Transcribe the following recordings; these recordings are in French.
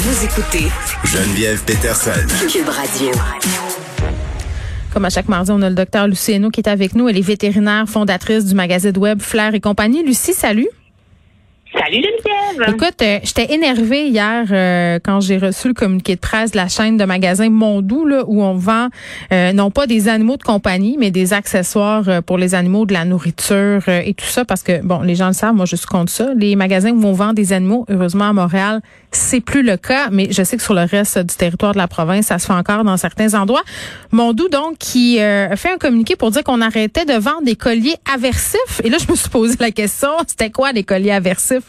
Vous écoutez Geneviève Peterson. Cube Radio. Comme à chaque mardi, on a le docteur Lucie Hainaut qui est avec nous. Elle est vétérinaire, fondatrice du magazine web Flair et compagnie. Lucie, salut. Salut Geneviève. Écoute, euh, j'étais énervée hier euh, quand j'ai reçu le communiqué de presse de la chaîne de magasins Mondou là, où on vend euh, non pas des animaux de compagnie, mais des accessoires euh, pour les animaux, de la nourriture euh, et tout ça parce que bon, les gens le savent, moi je suis contre ça. Les magasins où on vend des animaux, heureusement à Montréal, c'est plus le cas, mais je sais que sur le reste du territoire de la province, ça se fait encore dans certains endroits. Mondou donc qui a fait un communiqué pour dire qu'on arrêtait de vendre des colliers aversifs et là je me suis posé la question, c'était quoi les colliers aversifs?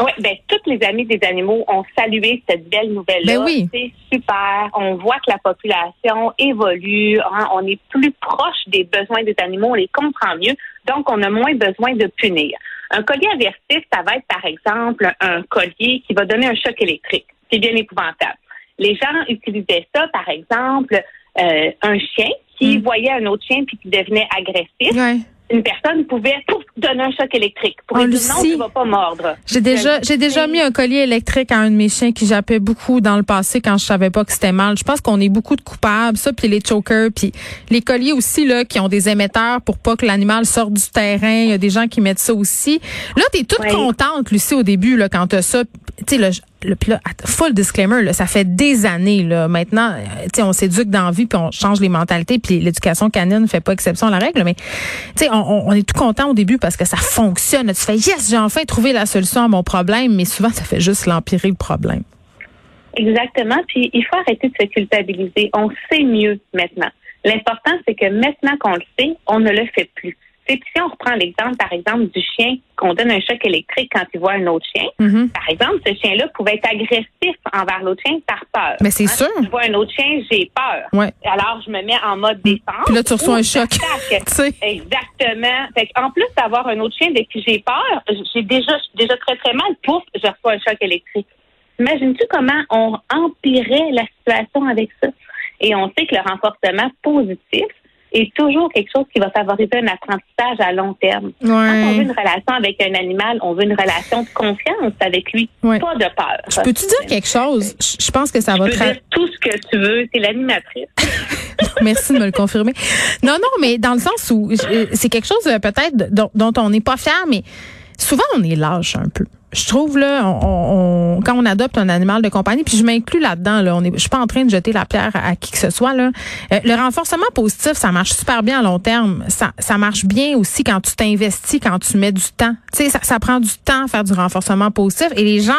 Oui, ben toutes les amis des animaux ont salué cette belle nouvelle-là. Ben oui. C'est super. On voit que la population évolue. hein. On est plus proche des besoins des animaux. On les comprend mieux. Donc, on a moins besoin de punir. Un collier aversif, ça va être, par exemple, un collier qui va donner un choc électrique. C'est bien épouvantable. Les gens utilisaient ça, par exemple, euh, un chien qui Mm. voyait un autre chien puis qui devenait agressif. Ouais. Une personne pouvait pouf, donner un choc électrique pour Oh, lui non, tu vas pas mordre. J'ai déjà, j'ai déjà mis un collier électrique à un de mes chiens qui jappait beaucoup dans le passé quand je savais pas que c'était mal. Je pense qu'on est beaucoup de coupables, ça, puis les chokers, puis les colliers aussi là qui ont des émetteurs pour pas que l'animal sorte du terrain. Il y a des gens qui mettent ça aussi. Là, t'es toute Oui. contente, Lucie, au début là quand t'as ça. Tu sais, le, full disclaimer, là, ça fait des années là. Maintenant, euh, tu on s'éduque dans la vie puis on change les mentalités puis l'éducation canine fait pas exception à la règle. Mais tu sais, on- on est tout content au début parce que ça fonctionne. Tu fais yes, j'ai enfin trouvé la solution à mon problème, mais souvent ça fait juste l'empirer le problème. Exactement. Puis il faut arrêter de se culpabiliser. On sait mieux maintenant. L'important, c'est que maintenant qu'on le sait, on ne le fait plus. Puis si on reprend l'exemple, par exemple, du chien qu'on donne un choc électrique quand il voit un autre chien. Mhm. Par exemple, ce chien-là pouvait être agressif envers l'autre chien par peur. Mais c'est Hein, sûr. Si je vois un autre chien, j'ai peur. Ouais. Alors, je me mets en mode défense. Puis là, tu reçois un choc. Exactement. Fait en plus d'avoir un autre chien avec qui j'ai peur, j'ai déjà, déjà très, très mal. Pouf, je reçois un choc électrique. Imagines-tu comment on empirait la situation avec ça? Et on sait que le renforcement positif est toujours quelque chose qui va favoriser un apprentissage à long terme. Quand on veut Ouais. une relation avec un animal, on veut une relation de confiance avec lui, Ouais. pas de peur. Je peux-tu dire quelque chose? Je pense que ça va Tu peux dire tout ce que tu veux, c'est l'animatrice. Merci de me le confirmer. Non, non, mais dans le sens où euh, c'est quelque chose euh, peut-être dont, dont on n'est pas fier, mais souvent on est lâche un peu. Je trouve là, on, on- quand on adopte un animal de compagnie, puis je m'inclus là-dedans. Là, on est, je suis pas en train de jeter la pierre à, qui que ce soit. Là, Euh, le renforcement positif, ça marche super bien à long terme. Ça, ça marche bien aussi quand tu t'investis, quand tu mets du temps. Tu sais, ça, ça prend du temps à faire du renforcement positif, et les gens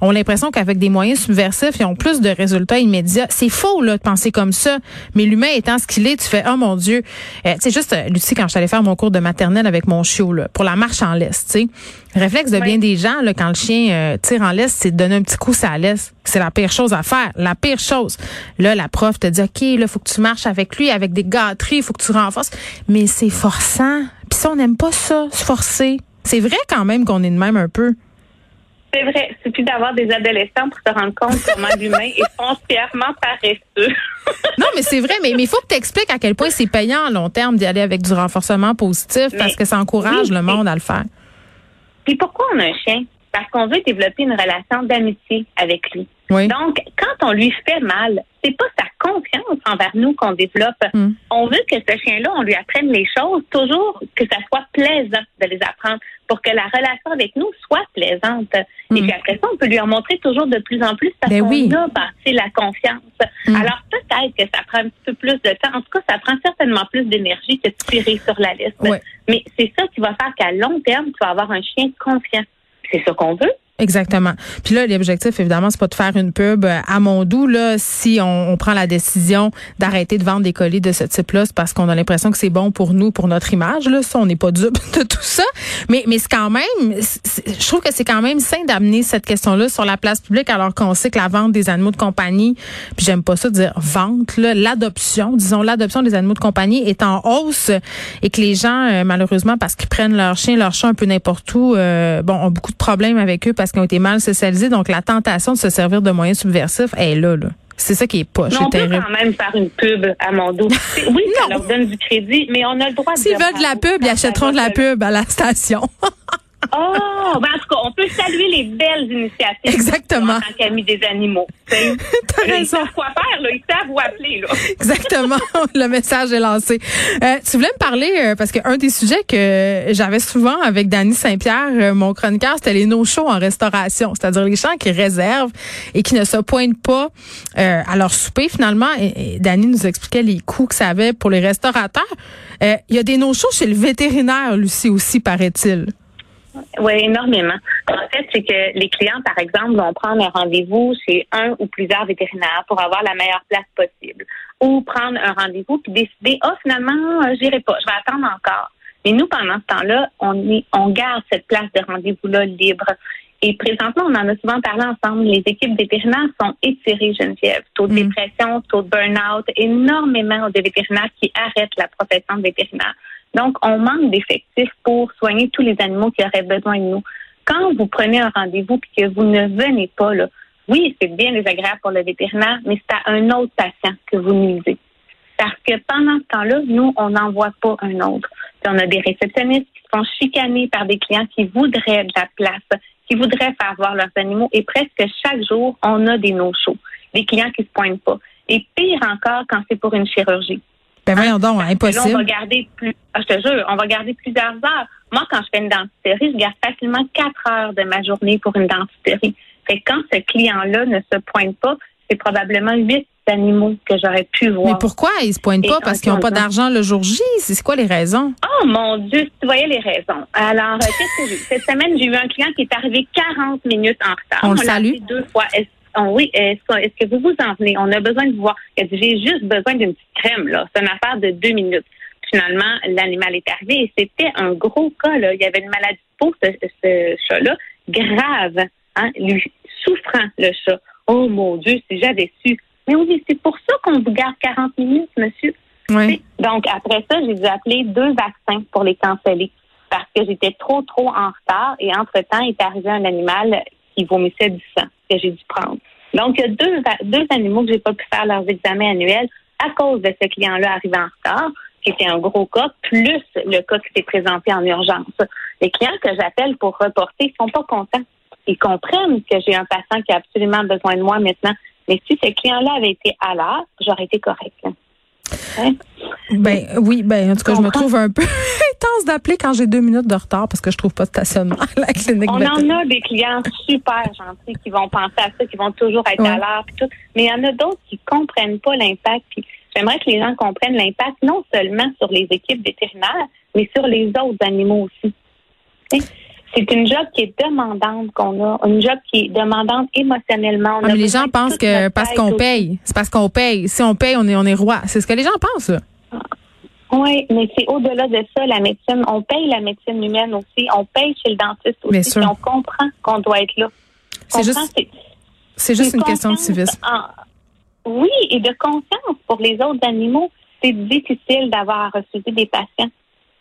ont l'impression qu'avec des moyens subversifs, ils ont plus de résultats immédiats. C'est faux là de penser comme ça. Mais l'humain étant ce qu'il est, tu fais oh mon Dieu. Euh, tu sais juste euh, Lucie quand je suis allée faire mon cours de maternelle avec mon chiot là, pour la marche en laisse, tu sais. Le réflexe de bien des gens là quand le chien euh, tire en laisse, c'est de donner un petit coup ça laisse. C'est la pire chose à faire, la pire chose. Là la prof te dit OK, là faut que tu marches avec lui avec des gâteries, faut que tu renforces, mais c'est forçant. Puis ça on n'aime pas ça, se forcer. C'est vrai quand même qu'on est de même un peu. C'est vrai, il suffit d'avoir des adolescents pour se rendre compte comment l'humain est foncièrement paresseux. Non, mais c'est vrai, mais il faut que tu expliques à quel point c'est payant à long terme d'y aller avec du renforcement positif parce que ça encourage oui, le monde à le faire. Puis pourquoi on a un chien? Parce qu'on veut développer une relation d'amitié avec lui. Oui. Donc, quand on lui fait mal, c'est pas sa confiance envers nous qu'on développe. Hmm. On veut que ce chien-là, on lui apprenne les choses, toujours que ça soit plaisant de les apprendre pour que la relation avec nous soit plaisante. Et puis après ça, on peut lui en montrer toujours de plus en plus parce Hmm. Ben qu'on oui. a bâti la confiance. Hmm. Alors peut-être que ça prend un petit peu plus de temps. En tout cas, ça prend certainement plus d'énergie que de tirer sur la liste. Ouais. Mais c'est ça qui va faire qu'à long terme, tu vas avoir un chien confiant. C'est ça qu'on veut. Exactement. Puis là, l'objectif, évidemment, c'est pas de faire une pub euh, à Mondou. Là, si on, on prend la décision d'arrêter de vendre des colis de ce type-là, c'est parce qu'on a l'impression que c'est bon pour nous, pour notre image. Là, ça, on n'est pas dupe de tout ça. Mais, mais c'est quand même, je trouve que c'est quand même sain d'amener cette question-là sur la place publique, alors qu'on sait que la vente des animaux de compagnie, puis j'aime pas ça dire vente, là, l'adoption, disons l'adoption des animaux de compagnie est en hausse et que les gens, euh, malheureusement, parce qu'ils prennent leur chien, leur chat un peu n'importe où, euh, bon, ont beaucoup de problèmes avec eux qu'ils ont été mal socialisés. Donc, la tentation de se servir de moyens subversifs est là, là. C'est ça qui est poche, Mais on peut terrible. quand même faire une pub à mon dos. C'est- Oui, ça leur donne du crédit, mais on a le droit de S'ils veulent de la pub, ils achèteront de la pub à la station. Oh, ben en tout cas, on peut saluer les belles initiatives. Exactement. En tant qu'amis des animaux. T'as raison. Ils savent quoi faire, là. Ils savent où appeler, là. Exactement. Le message est lancé. Euh, tu voulais me parler, euh, parce qu'un des sujets que j'avais souvent avec Dany Saint-Pierre, euh, mon chroniqueur, c'était les no-shows en restauration. C'est-à-dire les gens qui réservent et qui ne se pointent pas euh, à leur souper, finalement. Et, et Dany nous expliquait les coûts que ça avait pour les restaurateurs. Il y a des no-shows chez le vétérinaire, Lucie, aussi, paraît-il. Oui, énormément. En fait, c'est que les clients, par exemple, vont prendre un rendez-vous chez un ou plusieurs vétérinaires pour avoir la meilleure place possible. Ou prendre un rendez-vous puis décider, ah, oh, finalement, euh, j'irai pas, je vais attendre encore. Mais nous, pendant ce temps-là, on, est, on garde cette place de rendez-vous-là libre. Et présentement, on en a souvent parlé ensemble. Les équipes vétérinaires sont étirées, Geneviève. Taux de mm. dépression, taux de burn-out, énormément de vétérinaires qui arrêtent la profession de vétérinaire. Donc, on manque d'effectifs pour soigner tous les animaux qui auraient besoin de nous. Quand vous prenez un rendez-vous et que vous ne venez pas, oui, c'est bien désagréable pour le vétérinaire, mais c'est à un autre patient que vous nuisez. Parce que pendant ce temps-là, nous, on n'envoie pas un autre. On a des réceptionnistes qui sont chicanés par des clients qui voudraient de la place, qui voudraient faire voir leurs animaux. Et presque chaque jour, on a des no-shows, des clients qui se pointent pas. Et pire encore quand c'est pour une chirurgie. Ben voyons donc, impossible. on va garder plus, ah, je te jure, on va garder plusieurs heures. Moi, quand je fais une dentisterie, je garde facilement quatre heures de ma journée pour une dentisterie. Fait quand ce client-là ne se pointe pas, c'est probablement huit animaux que j'aurais pu voir. Mais pourquoi ils se pointent pas? Parce qu'ils n'ont pas d'argent le jour J? C'est quoi les raisons? Oh mon Dieu, tu voyais les raisons. Alors, euh, qu'est-ce que j'ai Cette semaine, j'ai eu un client qui est arrivé 40 minutes en retard. On, le salue. deux fois. Oh oui, est-ce que, vous vous en venez? On a besoin de voir. J'ai juste besoin d'une petite crème, là. C'est une affaire de deux minutes. Finalement, l'animal est arrivé et c'était un gros cas, là. Il y avait une maladie de peau, ce, chat-là, grave, hein, lui, souffrant, le chat. Oh mon Dieu, si j'avais su. Mais oui, c'est pour ça qu'on vous garde 40 minutes, monsieur. Oui. Donc, après ça, j'ai dû appeler deux vaccins pour les canceller parce que j'étais trop, trop en retard et entre-temps, il est arrivé un animal qui vomissait du sang que j'ai dû prendre. Donc, il y a deux, deux animaux que j'ai pas pu faire leurs examens annuels à cause de ce client-là arrivé en retard, qui était un gros cas, plus le cas qui s'est présenté en urgence. Les clients que j'appelle pour reporter sont pas contents. Ils comprennent que j'ai un patient qui a absolument besoin de moi maintenant. Mais si ce client-là avait été à l'heure, j'aurais été correct. Hein? Ben oui, ben en tout cas, je me trouve un peu d'appeler quand j'ai deux minutes de retard parce que je trouve pas de stationnement à la clinique. On en a des clients super gentils qui vont penser à ça, qui vont toujours être à l'heure, tout. Mais il y en a d'autres qui comprennent pas l'impact. Puis j'aimerais que les gens comprennent l'impact non seulement sur les équipes vétérinaires, mais sur les autres animaux aussi c'est une job qui est demandante qu'on a, une job qui est demandante émotionnellement. Ah, mais les gens pensent que parce qu'on paye, c'est parce qu'on paye. Si on paye, on est on est roi. C'est ce que les gens pensent. Oui, mais c'est au-delà de ça, la médecine. On paye la médecine humaine aussi. On paye chez le dentiste aussi. on comprend qu'on doit être là. C'est juste, c'est juste une question de civisme. oui, et de conscience pour les autres animaux. C'est difficile d'avoir reçu des patients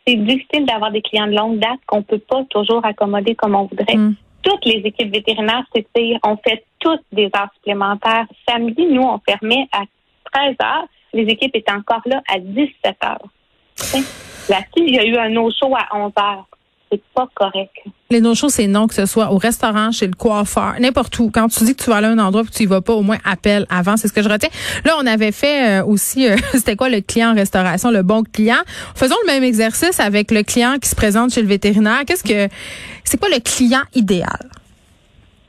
c'est difficile d'avoir des clients de longue date qu'on peut pas toujours accommoder comme on voudrait. Mm. Toutes les équipes vétérinaires s'étirent. On fait toutes des heures supplémentaires. Samedi, nous, on fermait à 13 heures. Les équipes étaient encore là à 17 heures. Là-dessus, il y a eu un no-show à 11 heures c'est pas correct. Les no-shows, c'est non, que ce soit au restaurant, chez le coiffeur, n'importe où. Quand tu dis que tu vas aller à un endroit et que tu y vas pas, au moins appelle avant. C'est ce que je retiens. Là, on avait fait euh, aussi, euh, c'était quoi le client en restauration, le bon client? Faisons le même exercice avec le client qui se présente chez le vétérinaire. Qu'est-ce que, c'est quoi le client idéal?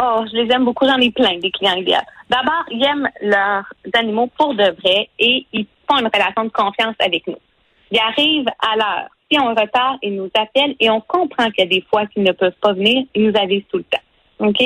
Oh, je les aime beaucoup. J'en ai plein des clients idéaux. D'abord, ils aiment leurs animaux pour de vrai et ils font une relation de confiance avec nous. Ils arrivent à l'heure si on retard, ils nous appellent et on comprend qu'il y a des fois qu'ils ne peuvent pas venir, ils nous avisent tout le temps. OK?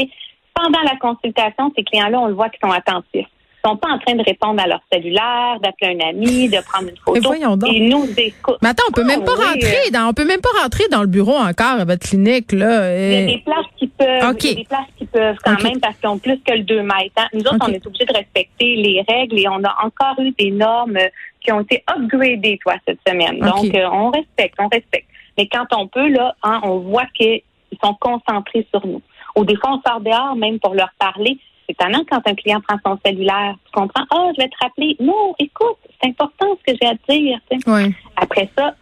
Pendant la consultation, ces clients-là, on le voit qu'ils sont attentifs. Ils sont pas en train de répondre à leur cellulaire, d'appeler un ami, de prendre une photo. Mais voyons donc. Ils nous écoutent. Mais attends, on peut même pas ah rentrer dans, on peut même pas rentrer dans le bureau encore à votre clinique, là. Il y a des places qui peuvent. Il y a des places qui peuvent quand même parce qu'ils ont plus que le 2 mètres. Hein. Nous autres, on est obligés de respecter les règles et on a encore eu des normes qui ont été upgradés, toi, cette semaine. Donc, euh, on respecte, on respecte. Mais quand on peut, là, hein, on voit qu'ils sont concentrés sur nous. Ou des fois, on sort dehors, même pour leur parler. C'est étonnant quand un client prend son cellulaire. Tu comprends? Ah, oh, je vais te rappeler. Non, écoute, c'est important ce que j'ai à te dire. Oui. Après ça,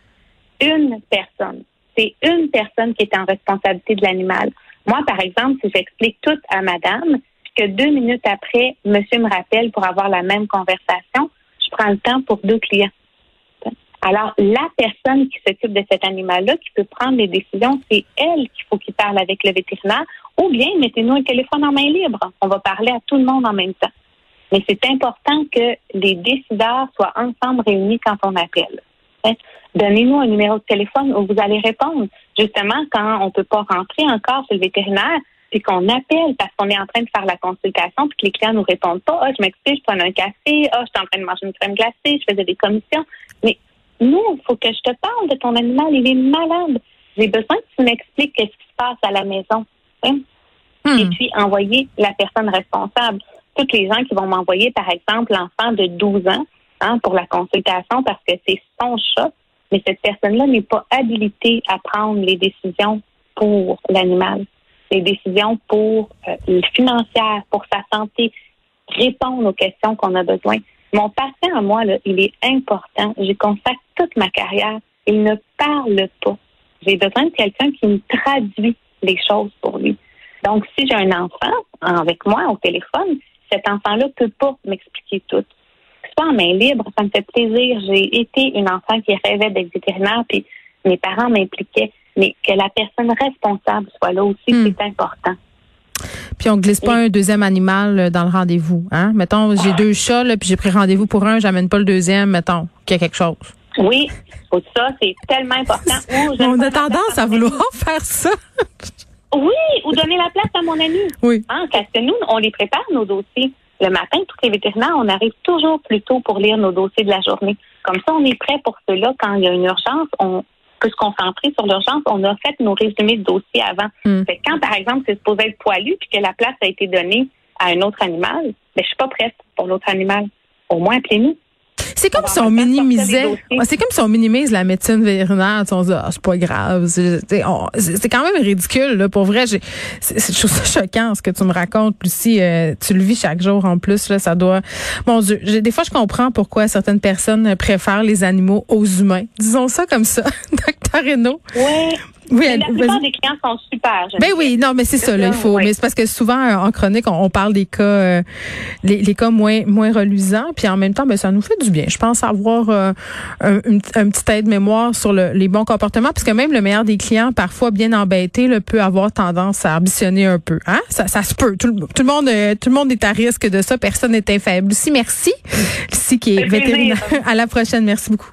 une personne. c'est une personne qui est en responsabilité de l'animal. Moi, par exemple, si j'explique tout à madame, puis que deux minutes après, monsieur me rappelle pour avoir la même conversation, je prends le temps pour deux clients. Alors, la personne qui s'occupe de cet animal-là, qui peut prendre les décisions, c'est elle qu'il faut qu'il parle avec le vétérinaire. Ou bien, mettez-nous un téléphone en main libre. On va parler à tout le monde en même temps. Mais c'est important que les décideurs soient ensemble réunis quand on appelle. Hein? Donnez-nous un numéro de téléphone où vous allez répondre. Justement, quand on ne peut pas rentrer encore chez le vétérinaire, puis qu'on appelle parce qu'on est en train de faire la consultation, puis que les clients nous répondent pas, ah, je m'excuse, je prends un café, ah, je suis en train de manger une crème glacée, je faisais des commissions. Mais nous, il faut que je te parle de ton animal, il est malade. J'ai besoin que tu m'expliques ce qui se passe à la maison. Hein? Et Hmm. puis, envoyer la personne responsable. Toutes les gens qui vont m'envoyer, par exemple, l'enfant de 12 ans hein, pour la consultation parce que c'est son chat, mais cette personne-là n'est pas habilitée à prendre les décisions pour l'animal, les décisions pour euh, le financière, pour sa santé, répondre aux questions qu'on a besoin. Mon patient à moi, là, il est important. J'y consacre toute ma carrière. Il ne parle pas. J'ai besoin de quelqu'un qui me traduit les choses pour lui. Donc, si j'ai un enfant avec moi au téléphone, cet enfant-là peut pas m'expliquer tout. Soit en main libre, ça me fait plaisir. J'ai été une enfant qui rêvait d'être vétérinaire, puis mes parents m'impliquaient. Mais que la personne responsable soit là aussi, Hmm. c'est important. Puis on glisse pas un deuxième animal euh, dans le rendez-vous. Hein? Mettons, j'ai deux chats, là, puis j'ai pris rendez-vous pour un, j'amène pas le deuxième, mettons, qu'il y a quelque chose. Oui, ça, c'est tellement important. On a tendance à vouloir faire ça. Oui, ou donner la place à mon ami. Oui. Hein, parce que nous, on les prépare, nos dossiers. Le matin, tous les vétérinaires, on arrive toujours plus tôt pour lire nos dossiers de la journée. Comme ça, on est prêt pour cela. Quand il y a une urgence, on peut se concentrer sur l'urgence. On a fait nos résumés de dossiers avant. Hmm. Fait que quand, par exemple, c'est supposé être poilu puis que la place a été donnée à un autre animal, ben, je suis pas prête pour l'autre animal. Au moins, appelez-nous. C'est comme On si on minimisait. C'est comme si on minimise la médecine vétérinaire. On se dit, ah, c'est pas grave. C'est quand même ridicule. Là, pour vrai, j'ai- c'est- trouve ça choquant ce que tu me racontes. Lucie, Euh, tu le vis chaque jour en plus. Là, ça doit. Mon Dieu, j'ai- des fois, je comprends pourquoi certaines personnes préfèrent les animaux aux humains. Disons ça comme ça, docteur Renaud. Oui. Oui, Mais la plupart des clients sont super. Ben oui, non, mais c'est ça, là, il faut. oui. Mais c'est parce que souvent euh, en chronique, on, on parle des cas, euh, les, les cas moins moins reluisants, puis en même temps, ben ça nous fait du bien. Je pense avoir euh, un, une- un petit aide-mémoire sur le- les bons comportements, parce que même le meilleur des clients, parfois bien embêté, là, peut avoir tendance à ambitionner un peu. Hein? Ça, ça se peut. Tout, le- tout le monde, euh, tout le monde est à risque de ça. Personne n'est infaible. Lucie, merci. Lucie qui est vétérinaire. À la prochaine. Merci beaucoup.